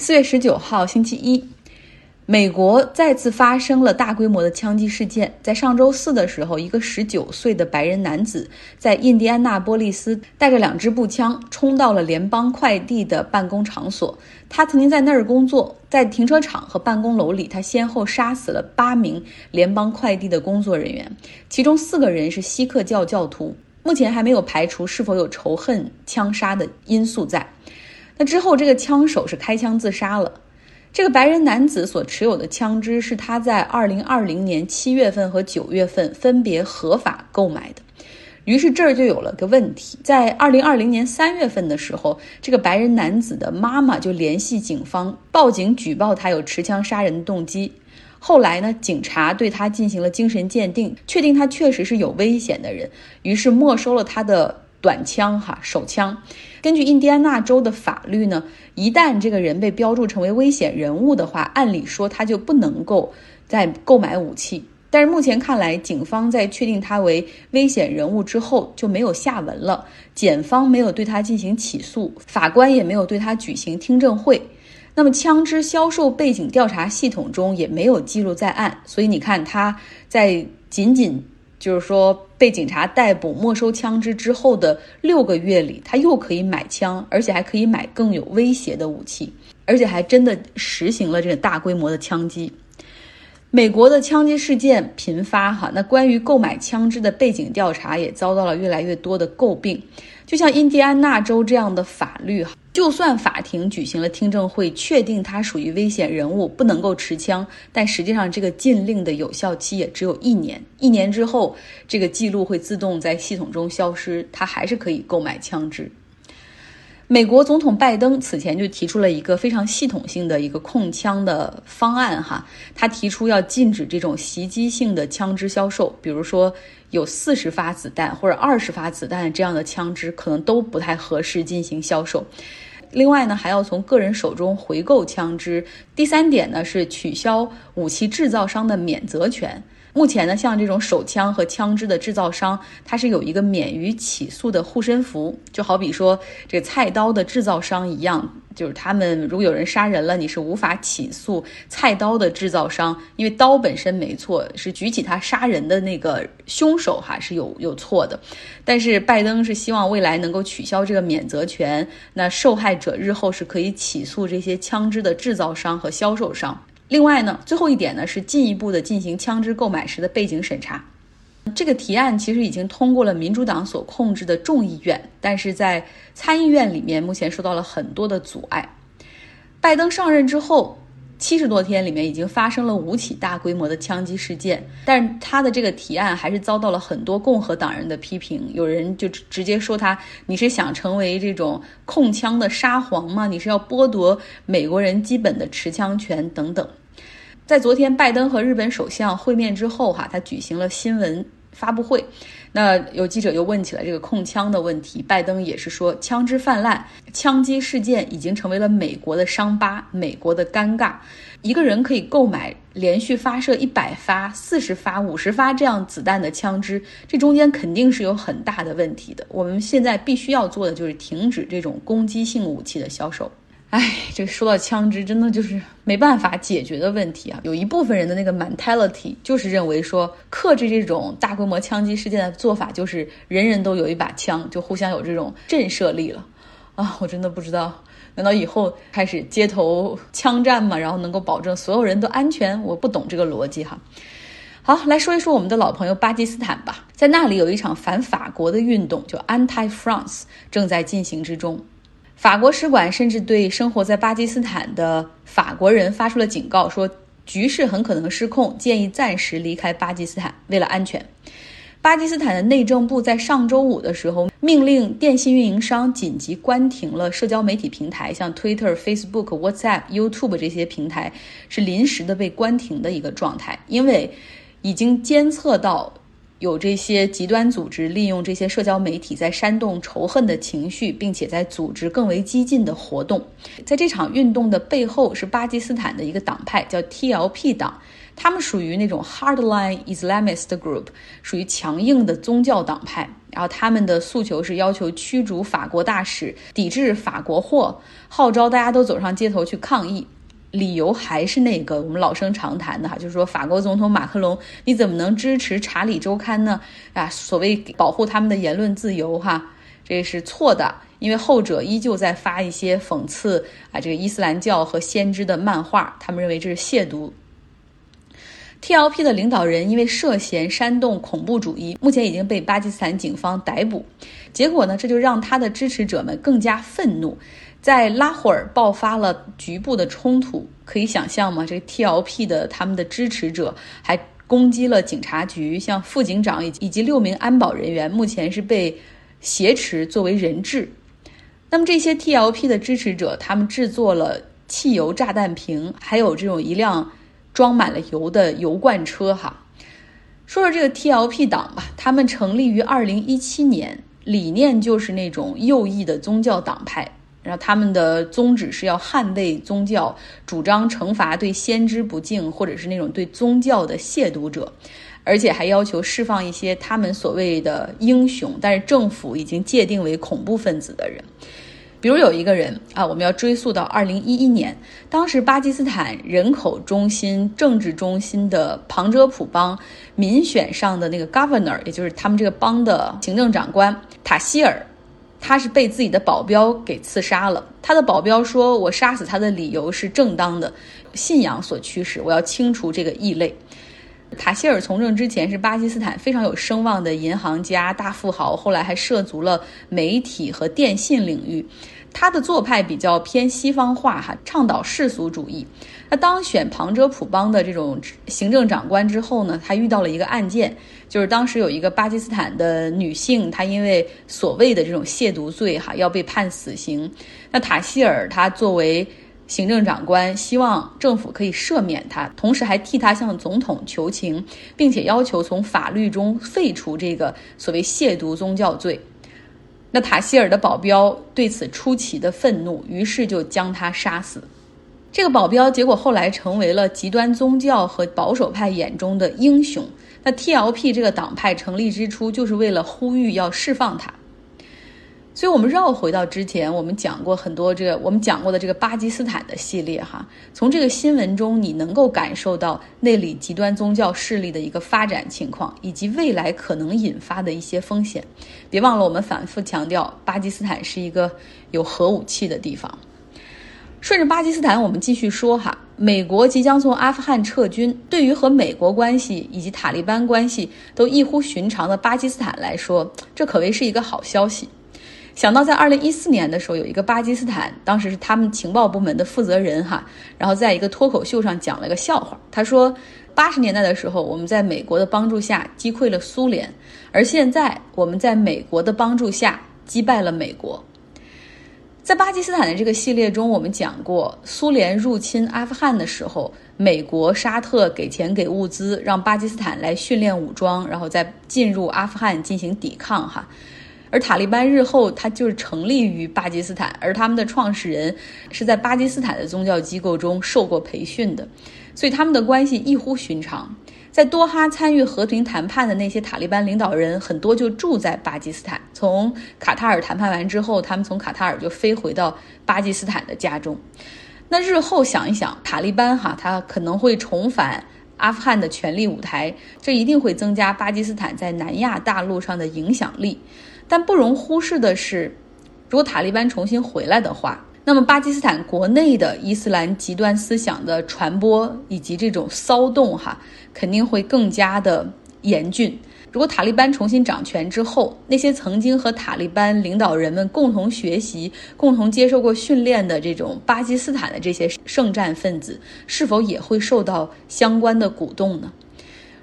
四月十九号，星期一，美国再次发生了大规模的枪击事件。在上周四的时候，一个十九岁的白人男子在印第安纳波利斯带着两支步枪冲到了联邦快递的办公场所。他曾经在那儿工作，在停车场和办公楼里，他先后杀死了八名联邦快递的工作人员，其中四个人是锡克教教徒。目前还没有排除是否有仇恨枪杀的因素在。那之后，这个枪手是开枪自杀了。这个白人男子所持有的枪支是他在二零二零年七月份和九月份分别合法购买的。于是这儿就有了个问题：在二零二零年三月份的时候，这个白人男子的妈妈就联系警方报警举报他有持枪杀人的动机。后来呢，警察对他进行了精神鉴定，确定他确实是有危险的人，于是没收了他的。短枪哈手枪，根据印第安纳州的法律呢，一旦这个人被标注成为危险人物的话，按理说他就不能够再购买武器。但是目前看来，警方在确定他为危险人物之后就没有下文了，检方没有对他进行起诉，法官也没有对他举行听证会。那么枪支销售背景调查系统中也没有记录在案，所以你看他在仅仅。就是说，被警察逮捕、没收枪支之后的六个月里，他又可以买枪，而且还可以买更有威胁的武器，而且还真的实行了这个大规模的枪击。美国的枪击事件频发，哈，那关于购买枪支的背景调查也遭到了越来越多的诟病。就像印第安纳州这样的法律，就算法庭举行了听证会，确定他属于危险人物，不能够持枪，但实际上这个禁令的有效期也只有一年。一年之后，这个记录会自动在系统中消失，他还是可以购买枪支。美国总统拜登此前就提出了一个非常系统性的一个控枪的方案，哈，他提出要禁止这种袭击性的枪支销售，比如说有四十发子弹或者二十发子弹这样的枪支，可能都不太合适进行销售。另外呢，还要从个人手中回购枪支。第三点呢，是取消武器制造商的免责权。目前呢，像这种手枪和枪支的制造商，它是有一个免于起诉的护身符，就好比说这个菜刀的制造商一样，就是他们如果有人杀人了，你是无法起诉菜刀的制造商，因为刀本身没错，是举起他杀人的那个凶手哈是有有错的。但是拜登是希望未来能够取消这个免责权，那受害者日后是可以起诉这些枪支的制造商和销售商。另外呢，最后一点呢是进一步的进行枪支购买时的背景审查。这个提案其实已经通过了民主党所控制的众议院，但是在参议院里面目前受到了很多的阻碍。拜登上任之后。七十多天里面已经发生了五起大规模的枪击事件，但是他的这个提案还是遭到了很多共和党人的批评。有人就直接说他：“你是想成为这种控枪的沙皇吗？你是要剥夺美国人基本的持枪权等等。”在昨天拜登和日本首相会面之后，哈，他举行了新闻发布会。那有记者又问起了这个控枪的问题，拜登也是说，枪支泛滥、枪击事件已经成为了美国的伤疤、美国的尴尬。一个人可以购买连续发射一百发、四十发、五十发这样子弹的枪支，这中间肯定是有很大的问题的。我们现在必须要做的就是停止这种攻击性武器的销售。哎，这说到枪支，真的就是没办法解决的问题啊！有一部分人的那个 mentality 就是认为说，克制这种大规模枪击事件的做法就是人人都有一把枪，就互相有这种震慑力了啊！我真的不知道，难道以后开始街头枪战吗？然后能够保证所有人都安全？我不懂这个逻辑哈。好，来说一说我们的老朋友巴基斯坦吧，在那里有一场反法国的运动，叫 Anti France，正在进行之中。法国使馆甚至对生活在巴基斯坦的法国人发出了警告，说局势很可能失控，建议暂时离开巴基斯坦，为了安全。巴基斯坦的内政部在上周五的时候命令电信运营商紧急关停了社交媒体平台，像 Twitter、Facebook、WhatsApp、YouTube 这些平台是临时的被关停的一个状态，因为已经监测到。有这些极端组织利用这些社交媒体在煽动仇恨的情绪，并且在组织更为激进的活动。在这场运动的背后是巴基斯坦的一个党派，叫 TLP 党，他们属于那种 hardline Islamist group，属于强硬的宗教党派。然后他们的诉求是要求驱逐法国大使，抵制法国货，号召大家都走上街头去抗议。理由还是那个我们老生常谈的哈，就是说法国总统马克龙，你怎么能支持《查理周刊》呢？啊，所谓保护他们的言论自由哈，这是错的，因为后者依旧在发一些讽刺啊这个伊斯兰教和先知的漫画，他们认为这是亵渎。TLP 的领导人因为涉嫌煽动恐怖主义，目前已经被巴基斯坦警方逮捕。结果呢，这就让他的支持者们更加愤怒。在拉霍尔爆发了局部的冲突，可以想象吗？这个 TLP 的他们的支持者还攻击了警察局，像副警长以以及六名安保人员，目前是被挟持作为人质。那么这些 TLP 的支持者，他们制作了汽油炸弹瓶，还有这种一辆装满了油的油罐车。哈，说说这个 TLP 党吧，他们成立于二零一七年，理念就是那种右翼的宗教党派。然后他们的宗旨是要捍卫宗教，主张惩罚对先知不敬或者是那种对宗教的亵渎者，而且还要求释放一些他们所谓的英雄，但是政府已经界定为恐怖分子的人。比如有一个人啊，我们要追溯到二零一一年，当时巴基斯坦人口中心、政治中心的旁遮普邦民选上的那个 governor，也就是他们这个邦的行政长官塔希尔。他是被自己的保镖给刺杀了。他的保镖说：“我杀死他的理由是正当的，信仰所驱使。我要清除这个异类。”塔希尔从政之前是巴基斯坦非常有声望的银行家、大富豪，后来还涉足了媒体和电信领域。他的做派比较偏西方化，哈，倡导世俗主义。他当选旁遮普邦的这种行政长官之后呢，他遇到了一个案件，就是当时有一个巴基斯坦的女性，她因为所谓的这种亵渎罪，哈，要被判死刑。那塔希尔他作为行政长官，希望政府可以赦免他，同时还替他向总统求情，并且要求从法律中废除这个所谓亵渎宗教罪。那塔希尔的保镖对此出奇的愤怒，于是就将他杀死。这个保镖结果后来成为了极端宗教和保守派眼中的英雄。那 TLP 这个党派成立之初就是为了呼吁要释放他。所以，我们绕回到之前，我们讲过很多这个我们讲过的这个巴基斯坦的系列哈。从这个新闻中，你能够感受到那里极端宗教势力的一个发展情况，以及未来可能引发的一些风险。别忘了，我们反复强调，巴基斯坦是一个有核武器的地方。顺着巴基斯坦，我们继续说哈。美国即将从阿富汗撤军，对于和美国关系以及塔利班关系都异乎寻常的巴基斯坦来说，这可谓是一个好消息。想到在二零一四年的时候，有一个巴基斯坦，当时是他们情报部门的负责人哈，然后在一个脱口秀上讲了个笑话。他说，八十年代的时候，我们在美国的帮助下击溃了苏联，而现在我们在美国的帮助下击败了美国。在巴基斯坦的这个系列中，我们讲过，苏联入侵阿富汗的时候，美国、沙特给钱给物资，让巴基斯坦来训练武装，然后再进入阿富汗进行抵抗。哈，而塔利班日后它就是成立于巴基斯坦，而他们的创始人是在巴基斯坦的宗教机构中受过培训的，所以他们的关系异乎寻常。在多哈参与和平谈判的那些塔利班领导人，很多就住在巴基斯坦。从卡塔尔谈判完之后，他们从卡塔尔就飞回到巴基斯坦的家中。那日后想一想，塔利班哈，他可能会重返阿富汗的权力舞台，这一定会增加巴基斯坦在南亚大陆上的影响力。但不容忽视的是，如果塔利班重新回来的话，那么，巴基斯坦国内的伊斯兰极端思想的传播以及这种骚动，哈，肯定会更加的严峻。如果塔利班重新掌权之后，那些曾经和塔利班领导人们共同学习、共同接受过训练的这种巴基斯坦的这些圣战分子，是否也会受到相关的鼓动呢？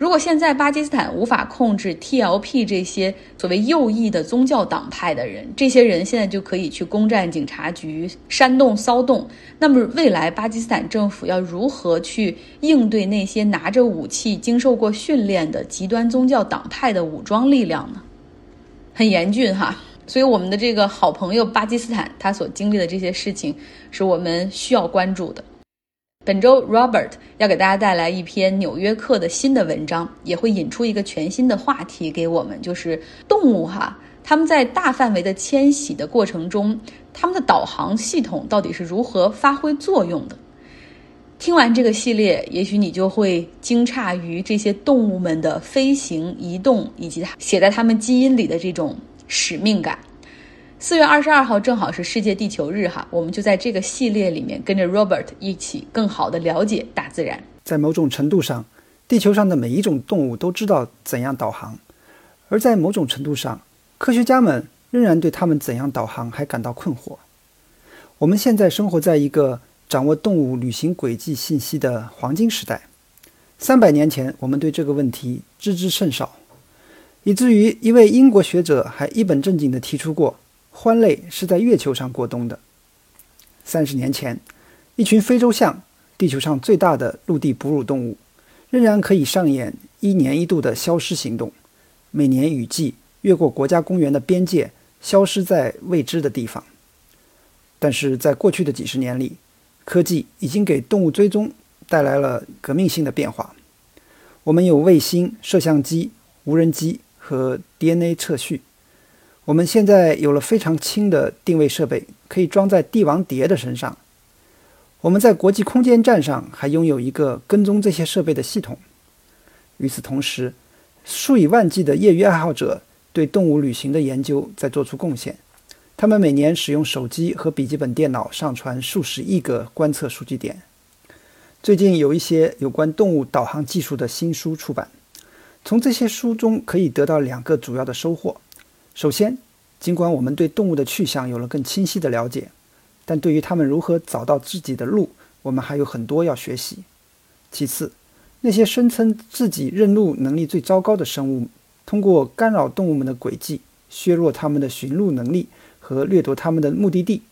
如果现在巴基斯坦无法控制 TLP 这些所谓右翼的宗教党派的人，这些人现在就可以去攻占警察局、煽动骚动。那么未来巴基斯坦政府要如何去应对那些拿着武器、经受过训练的极端宗教党派的武装力量呢？很严峻哈。所以我们的这个好朋友巴基斯坦，他所经历的这些事情，是我们需要关注的。本周，Robert 要给大家带来一篇《纽约客》的新的文章，也会引出一个全新的话题给我们，就是动物哈，他们在大范围的迁徙的过程中，他们的导航系统到底是如何发挥作用的？听完这个系列，也许你就会惊诧于这些动物们的飞行、移动，以及写在它们基因里的这种使命感。四月二十二号正好是世界地球日哈，我们就在这个系列里面跟着 Robert 一起更好的了解大自然。在某种程度上，地球上的每一种动物都知道怎样导航，而在某种程度上，科学家们仍然对他们怎样导航还感到困惑。我们现在生活在一个掌握动物旅行轨迹信息的黄金时代。三百年前，我们对这个问题知之甚少，以至于一位英国学者还一本正经地提出过。獾类是在月球上过冬的。三十年前，一群非洲象，地球上最大的陆地哺乳动物，仍然可以上演一年一度的消失行动，每年雨季越过国家公园的边界，消失在未知的地方。但是在过去的几十年里，科技已经给动物追踪带来了革命性的变化。我们有卫星、摄像机、无人机和 DNA 测序。我们现在有了非常轻的定位设备，可以装在帝王蝶的身上。我们在国际空间站上还拥有一个跟踪这些设备的系统。与此同时，数以万计的业余爱好者对动物旅行的研究在做出贡献。他们每年使用手机和笔记本电脑上传数十亿个观测数据点。最近有一些有关动物导航技术的新书出版，从这些书中可以得到两个主要的收获。首先，尽管我们对动物的去向有了更清晰的了解，但对于它们如何找到自己的路，我们还有很多要学习。其次，那些声称自己认路能力最糟糕的生物，通过干扰动物们的轨迹、削弱它们的寻路能力和掠夺它们的目的地，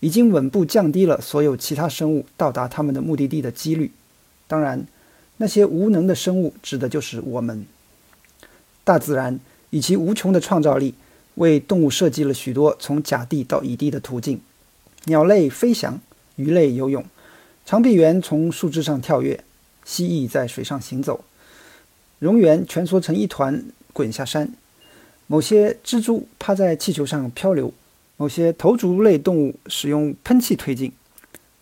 已经稳步降低了所有其他生物到达它们的目的地的几率。当然，那些无能的生物指的就是我们。大自然以其无穷的创造力。为动物设计了许多从甲地到乙地的途径：鸟类飞翔，鱼类游泳，长臂猿从树枝上跳跃，蜥蜴在水上行走，蝾螈蜷缩成一团滚下山，某些蜘蛛趴在气球上漂流，某些头足类动物使用喷气推进，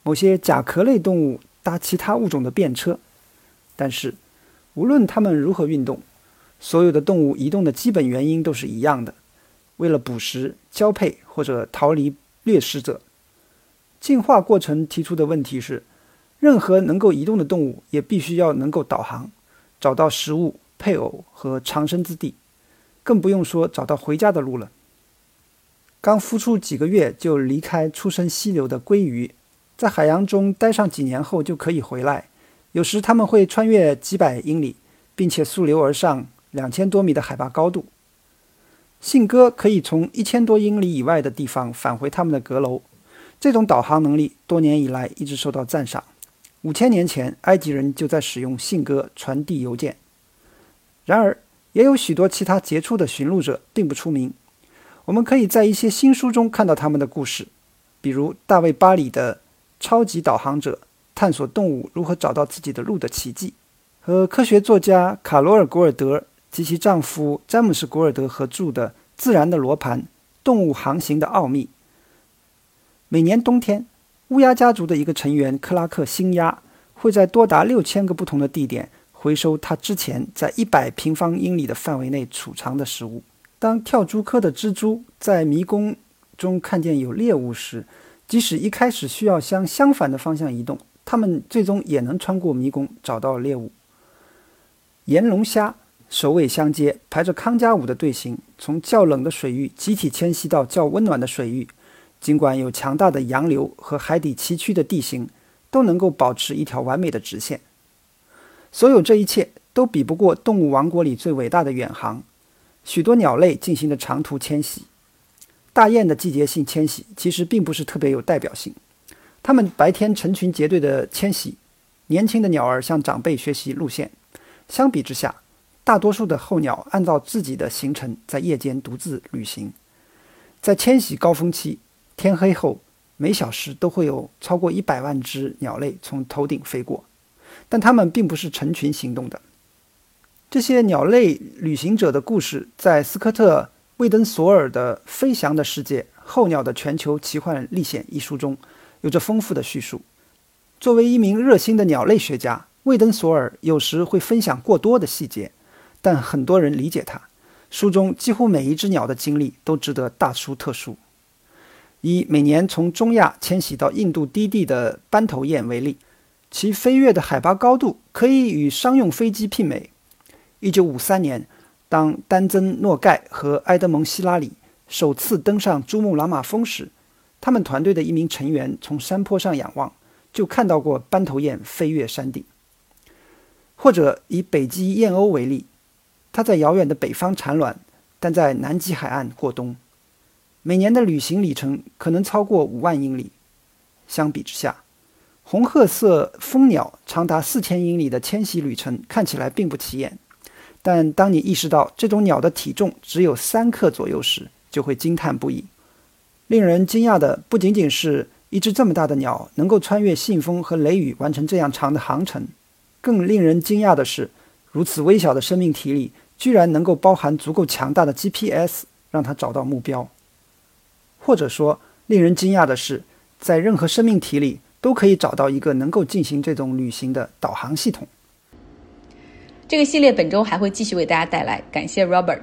某些甲壳类动物搭其他物种的便车。但是，无论它们如何运动，所有的动物移动的基本原因都是一样的。为了捕食、交配或者逃离掠食者，进化过程提出的问题是：任何能够移动的动物也必须要能够导航，找到食物、配偶和藏身之地，更不用说找到回家的路了。刚孵出几个月就离开出生溪流的鲑鱼，在海洋中待上几年后就可以回来，有时他们会穿越几百英里，并且溯流而上两千多米的海拔高度。信鸽可以从一千多英里以外的地方返回他们的阁楼，这种导航能力多年以来一直受到赞赏。五千年前，埃及人就在使用信鸽传递邮件。然而，也有许多其他杰出的寻路者并不出名。我们可以在一些新书中看到他们的故事，比如大卫·巴里的《超级导航者：探索动物如何找到自己的路的奇迹》，和科学作家卡罗尔·古尔德。及其丈夫詹姆斯·古尔德合著的《自然的罗盘：动物航行的奥秘》。每年冬天，乌鸦家族的一个成员克拉克星鸦会在多达六千个不同的地点回收他之前在一百平方英里的范围内储藏的食物。当跳蛛科的蜘蛛在迷宫中看见有猎物时，即使一开始需要向相反的方向移动，它们最终也能穿过迷宫找到猎物。岩龙虾。首尾相接，排着康佳舞的队形，从较冷的水域集体迁徙到较温暖的水域。尽管有强大的洋流和海底崎岖的地形，都能够保持一条完美的直线。所有这一切都比不过动物王国里最伟大的远航。许多鸟类进行的长途迁徙，大雁的季节性迁徙其实并不是特别有代表性。它们白天成群结队的迁徙，年轻的鸟儿向长辈学习路线。相比之下，大多数的候鸟按照自己的行程在夜间独自旅行。在迁徙高峰期，天黑后每小时都会有超过一百万只鸟类从头顶飞过，但它们并不是成群行动的。这些鸟类旅行者的故事，在斯科特·魏登索尔的《飞翔的世界：候鸟的全球奇幻历险》一书中，有着丰富的叙述。作为一名热心的鸟类学家，魏登索尔有时会分享过多的细节，但很多人理解他。书中几乎每一只鸟的经历都值得大书特书。以每年从中亚迁徙到印度低地的斑头雁为例，其飞跃的海拔高度可以与商用飞机媲美。一九五三年，当丹增诺盖和埃德蒙希拉里首次登上珠穆朗玛峰时，他们团队的一名成员从山坡上仰望，就看到过斑头雁飞越山顶。或者以北极燕鸥为例，它在遥远的北方产卵，但在南极海岸过冬，每年的旅行里程可能超过五万英里。相比之下，红褐色蜂鸟长达四千英里的迁徙旅程看起来并不起眼。但当你意识到这种鸟的体重只有三克左右时，就会惊叹不已。令人惊讶的不仅仅是一只这么大的鸟能够穿越信风和雷雨完成这样长的航程，更令人惊讶的是，如此微小的生命体里居然能够包含足够强大的 GPS，让它找到目标。或者说，令人惊讶的是，在任何生命体里都可以找到一个能够进行这种旅行的导航系统。这个系列本周还会继续为大家带来，感谢 Robert。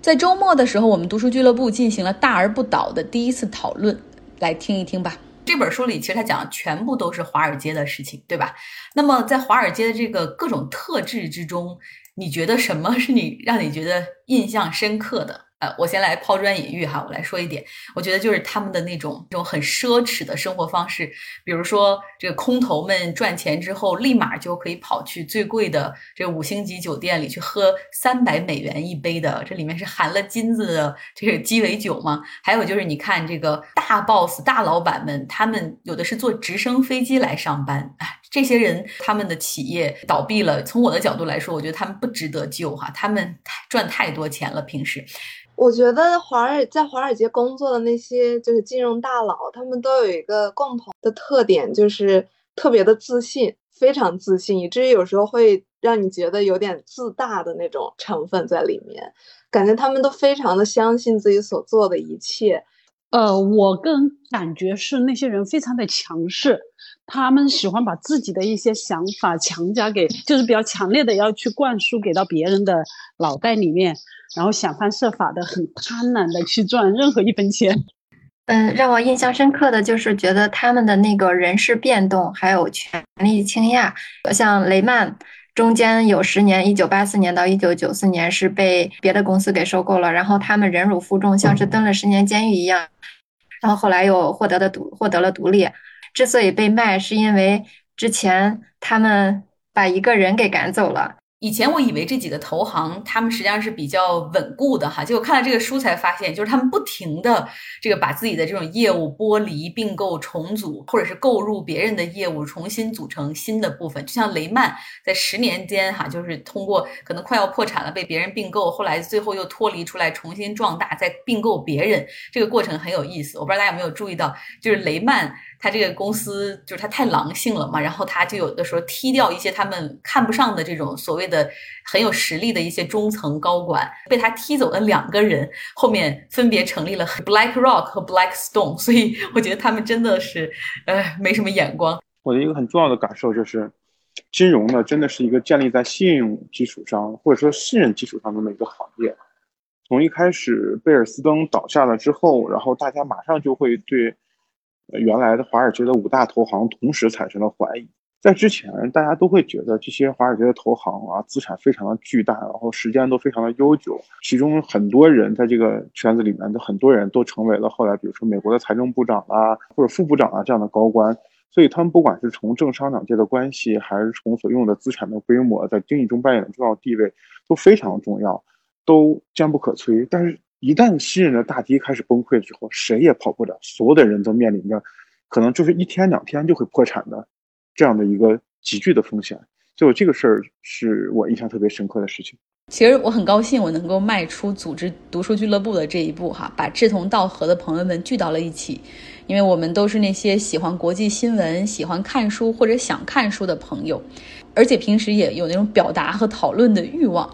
在周末的时候，我们读书俱乐部进行了大而不倒的第一次讨论，来听一听吧。这本书里其实他讲的全部都是华尔街的事情，对吧？那么在华尔街的这个各种特质之中，你觉得什么是你让你觉得印象深刻的？呃，我先来抛砖引玉哈，我来说一点，我觉得就是他们的那种这种很奢侈的生活方式，比如说这个空头们赚钱之后，立马就可以跑去最贵的这五星级酒店里去喝三百美元一杯的，这里面是含了金子的这个鸡尾酒吗？还有就是你看这个大 boss 大老板们，他们有的是坐直升飞机来上班，哎，这些人他们的企业倒闭了，从我的角度来说，我觉得他们不值得救哈，他们赚太多钱了，平时。我觉得华尔在华尔街工作的那些就是金融大佬，他们都有一个共同的特点，就是特别的自信，非常自信，以至于有时候会让你觉得有点自大的那种成分在里面。感觉他们都非常的相信自己所做的一切。呃，我个人感觉是那些人非常的强势，他们喜欢把自己的一些想法强加给，就是比较强烈的要去灌输给到别人的脑袋里面。然后想方设法的很贪婪的去赚任何一分钱。嗯，让我印象深刻的就是觉得他们的那个人事变动还有权力倾轧，像雷曼中间有十年，一九八四年到一九九四年是被别的公司给收购了，然后他们忍辱负重，像是蹲了十年监狱一样，然后后来又获得了独获得了独立。之所以被卖，是因为之前他们把一个人给赶走了。以前我以为这几个投行他们实际上是比较稳固的哈，结果看了这个书才发现，就是他们不停的这个把自己的这种业务剥离、并购、重组，或者是购入别人的业务，重新组成新的部分。就像雷曼在十年间哈，就是通过可能快要破产了被别人并购，后来最后又脱离出来重新壮大，再并购别人，这个过程很有意思。我不知道大家有没有注意到，就是雷曼。他这个公司就是他太狼性了嘛，然后他就有的时候踢掉一些他们看不上的这种所谓的很有实力的一些中层高管，被他踢走的两个人后面分别成立了 BlackRock 和 Blackstone，所以我觉得他们真的是呃没什么眼光。我的一个很重要的感受就是，金融呢真的是一个建立在信用基础上或者说信任基础上的一个行业。从一开始贝尔斯登倒下了之后，然后大家马上就会对。原来的华尔街的五大投行同时产生了怀疑，在之前大家都会觉得这些华尔街的投行啊资产非常的巨大，然后时间都非常的悠久，其中很多人在这个圈子里面的很多人都成为了后来比如说美国的财政部长啊或者副部长啊这样的高官，所以他们不管是从政商两界的关系，还是从所拥有的资产的规模，在经济中扮演的重要地位，都非常重要，都坚不可摧。但是，一旦新人的大堤开始崩溃之后，谁也跑不了，所有的人都面临着可能就是一天两天就会破产的这样的一个急剧的风险。所以，这个事儿是我印象特别深刻的事情。其实我很高兴，我能够迈出组织读书俱乐部的这一步，哈，把志同道合的朋友们聚到了一起，因为我们都是那些喜欢国际新闻、喜欢看书或者想看书的朋友，而且平时也有那种表达和讨论的欲望。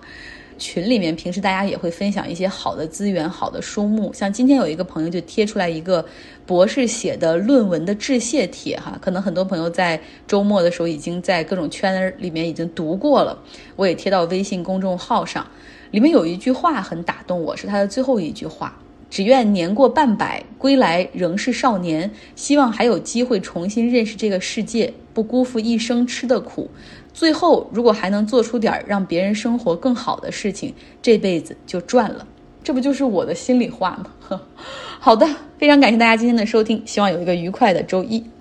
群里面平时大家也会分享一些好的资源、好的书目，像今天有一个朋友就贴出来一个博士写的论文的致谢帖，哈，可能很多朋友在周末的时候已经在各种圈里面已经读过了，我也贴到微信公众号上，里面有一句话很打动我，是他的最后一句话：只愿年过半百归来仍是少年，希望还有机会重新认识这个世界，不辜负一生吃的苦。最后，如果还能做出点让别人生活更好的事情，这辈子就赚了。这不就是我的心里话吗？好的，非常感谢大家今天的收听，希望有一个愉快的周一。